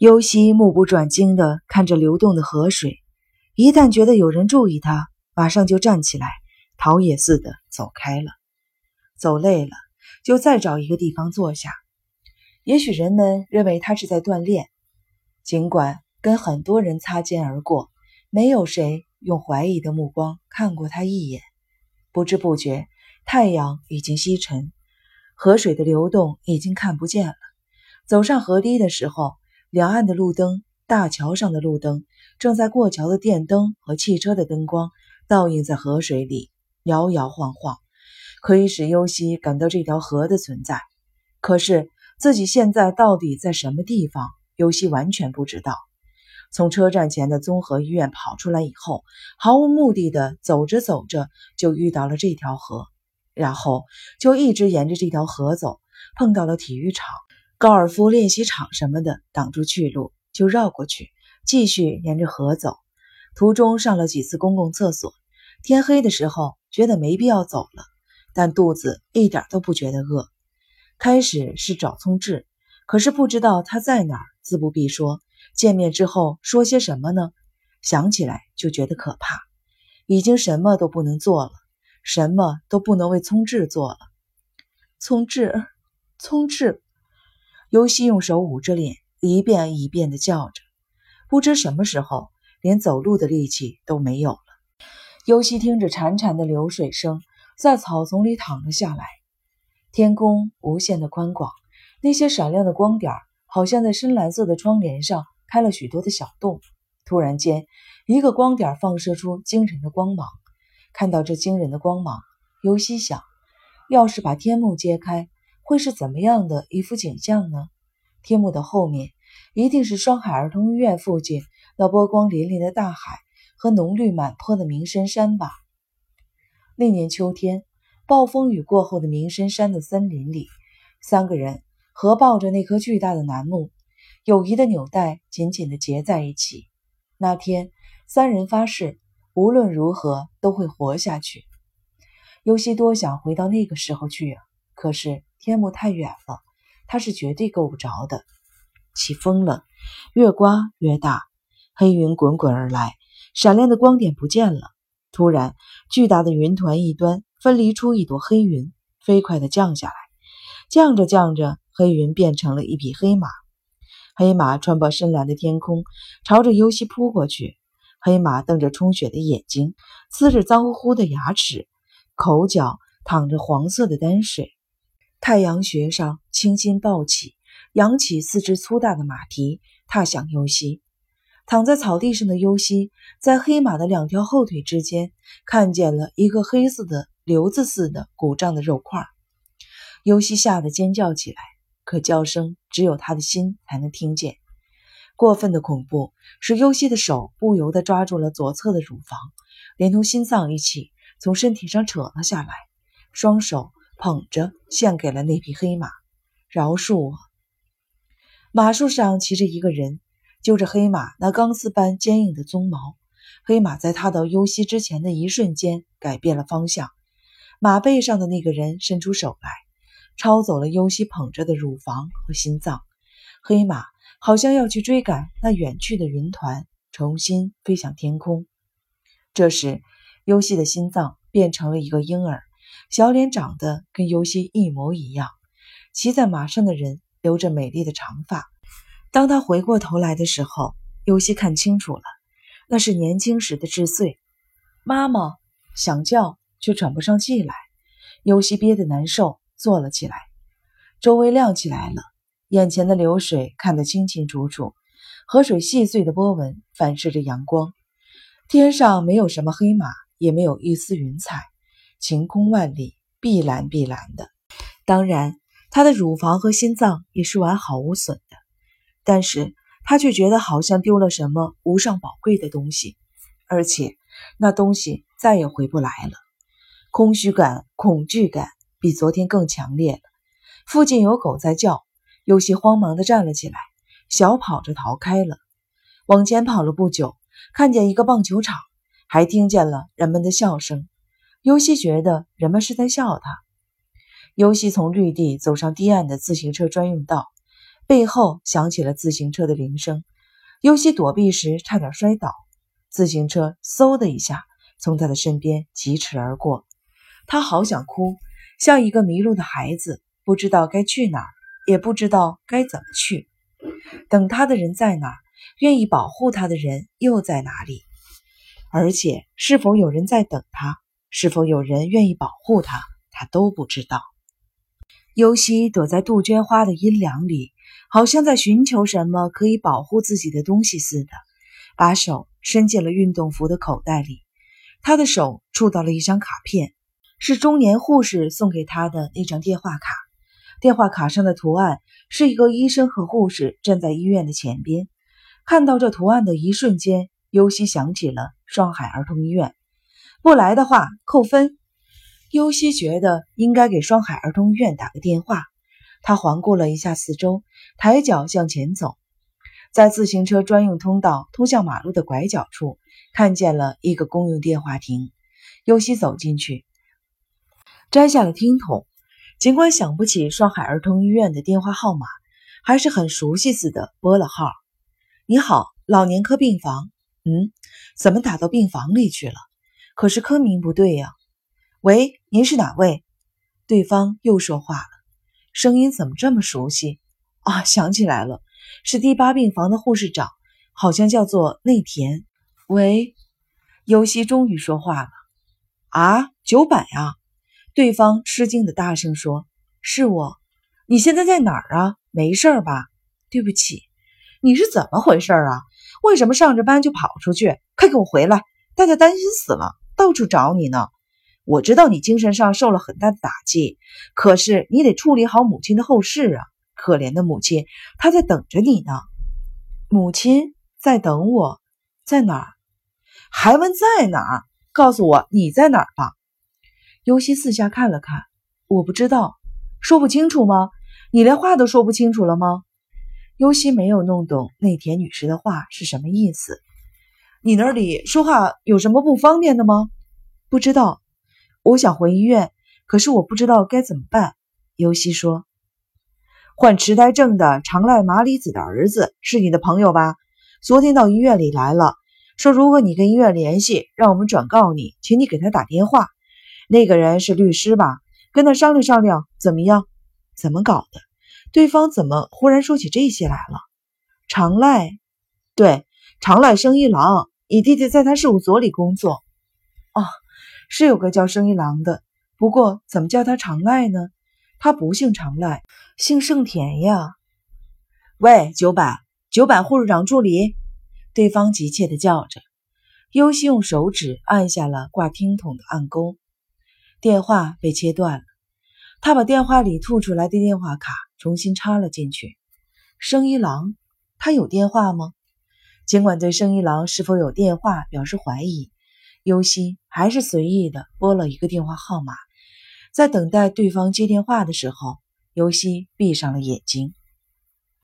尤西目不转睛地看着流动的河水，一旦觉得有人注意他，马上就站起来，逃也似的走开了。走累了，就再找一个地方坐下。也许人们认为他是在锻炼，尽管跟很多人擦肩而过，没有谁用怀疑的目光看过他一眼。不知不觉，太阳已经西沉，河水的流动已经看不见了。走上河堤的时候，两岸的路灯、大桥上的路灯，正在过桥的电灯和汽车的灯光倒映在河水里，摇摇晃晃，可以使尤西感到这条河的存在。可是。自己现在到底在什么地方？尤西完全不知道。从车站前的综合医院跑出来以后，毫无目的的走着走着，就遇到了这条河，然后就一直沿着这条河走，碰到了体育场、高尔夫练习场什么的，挡住去路，就绕过去，继续沿着河走。途中上了几次公共厕所。天黑的时候，觉得没必要走了，但肚子一点都不觉得饿。开始是找聪智，可是不知道他在哪儿。自不必说，见面之后说些什么呢？想起来就觉得可怕。已经什么都不能做了，什么都不能为聪智做了。聪智，聪智，尤西用手捂着脸，一遍一遍地叫着。不知什么时候，连走路的力气都没有了。尤西听着潺潺的流水声，在草丛里躺了下来。天空无限的宽广，那些闪亮的光点好像在深蓝色的窗帘上开了许多的小洞。突然间，一个光点放射出惊人的光芒。看到这惊人的光芒，尤西想：要是把天幕揭开，会是怎么样的一幅景象呢？天幕的后面，一定是双海儿童医院附近那波光粼粼的大海和浓绿满坡的鸣深山吧。那年秋天。暴风雨过后的鸣深山的森林里，三个人合抱着那棵巨大的楠木，友谊的纽带紧紧地结在一起。那天，三人发誓，无论如何都会活下去。尤西多想回到那个时候去啊，可是天幕太远了，他是绝对够不着的。起风了，越刮越大，黑云滚滚而来，闪亮的光点不见了。突然，巨大的云团一端。分离出一朵黑云，飞快地降下来。降着降着，黑云变成了一匹黑马。黑马穿过深蓝的天空，朝着尤西扑过去。黑马瞪着充血的眼睛，呲着脏乎乎的牙齿，口角淌着黄色的丹水。太阳穴上青筋暴起，扬起四只粗大的马蹄，踏向尤西。躺在草地上的尤西，在黑马的两条后腿之间，看见了一个黑色的。瘤子似的鼓胀的肉块，尤西吓得尖叫起来，可叫声只有他的心才能听见。过分的恐怖使尤西的手不由得抓住了左侧的乳房，连同心脏一起从身体上扯了下来，双手捧着献给了那匹黑马。饶恕我！马术上骑着一个人，揪着黑马那钢丝般坚硬的鬃毛。黑马在踏到尤西之前的一瞬间改变了方向。马背上的那个人伸出手来，抄走了尤西捧着的乳房和心脏。黑马好像要去追赶那远去的云团，重新飞向天空。这时，尤西的心脏变成了一个婴儿，小脸长得跟尤西一模一样。骑在马上的人留着美丽的长发。当他回过头来的时候，尤西看清楚了，那是年轻时的智穗。妈妈想叫。却喘不上气来，尤西憋得难受，坐了起来。周围亮起来了，眼前的流水看得清清楚楚，河水细碎的波纹反射着阳光。天上没有什么黑马，也没有一丝云彩，晴空万里，碧蓝碧蓝的。当然，他的乳房和心脏也是完好无损的，但是他却觉得好像丢了什么无上宝贵的东西，而且那东西再也回不来了。空虚感、恐惧感比昨天更强烈了。附近有狗在叫，有些慌忙地站了起来，小跑着逃开了。往前跑了不久，看见一个棒球场，还听见了人们的笑声。尤西觉得人们是在笑他。尤西从绿地走上堤岸的自行车专用道，背后响起了自行车的铃声。尤西躲避时差点摔倒，自行车嗖的一下从他的身边疾驰而过。他好想哭，像一个迷路的孩子，不知道该去哪儿，也不知道该怎么去。等他的人在哪儿？愿意保护他的人又在哪里？而且，是否有人在等他？是否有人愿意保护他？他都不知道。尤西躲在杜鹃花的阴凉里，好像在寻求什么可以保护自己的东西似的，把手伸进了运动服的口袋里。他的手触到了一张卡片，是中年护士送给他的那张电话卡。电话卡上的图案是一个医生和护士站在医院的前边。看到这图案的一瞬间，尤西想起了上海儿童医院。不来的话扣分。尤西觉得应该给双海儿童医院打个电话。他环顾了一下四周，抬脚向前走，在自行车专用通道通向马路的拐角处，看见了一个公用电话亭。尤西走进去，摘下了听筒。尽管想不起双海儿童医院的电话号码，还是很熟悉似的拨了号。你好，老年科病房。嗯，怎么打到病房里去了？可是科名不对呀。喂，您是哪位？对方又说话了，声音怎么这么熟悉啊？想起来了，是第八病房的护士长，好像叫做内田。喂，尤西终于说话了。啊，九板呀！对方吃惊的大声说：“是我。你现在在哪儿啊？没事吧？对不起。”你是怎么回事啊？为什么上着班就跑出去？快给我回来！大家担心死了，到处找你呢。我知道你精神上受了很大的打击，可是你得处理好母亲的后事啊！可怜的母亲，她在等着你呢。母亲在等我，在哪儿？还问在哪儿？告诉我你在哪儿吧。尤西四下看了看，我不知道，说不清楚吗？你连话都说不清楚了吗？尤西没有弄懂内田女士的话是什么意思。你那里说话有什么不方便的吗？不知道。我想回医院，可是我不知道该怎么办。尤西说：“患痴呆症的长濑麻里子的儿子是你的朋友吧？昨天到医院里来了，说如果你跟医院联系，让我们转告你，请你给他打电话。那个人是律师吧？跟他商量商量，怎么样？怎么搞的？”对方怎么忽然说起这些来了？长赖，对，长赖生一郎，你弟弟在他事务所里工作。哦，是有个叫生一郎的，不过怎么叫他长赖呢？他不姓长赖，姓盛田呀。喂，九百，九百护士长助理。对方急切地叫着。优希用手指按下了挂听筒的按钩，电话被切断了。他把电话里吐出来的电话卡。重新插了进去。生一郎，他有电话吗？尽管对生一郎是否有电话表示怀疑，尤西还是随意的拨了一个电话号码。在等待对方接电话的时候，尤西闭上了眼睛。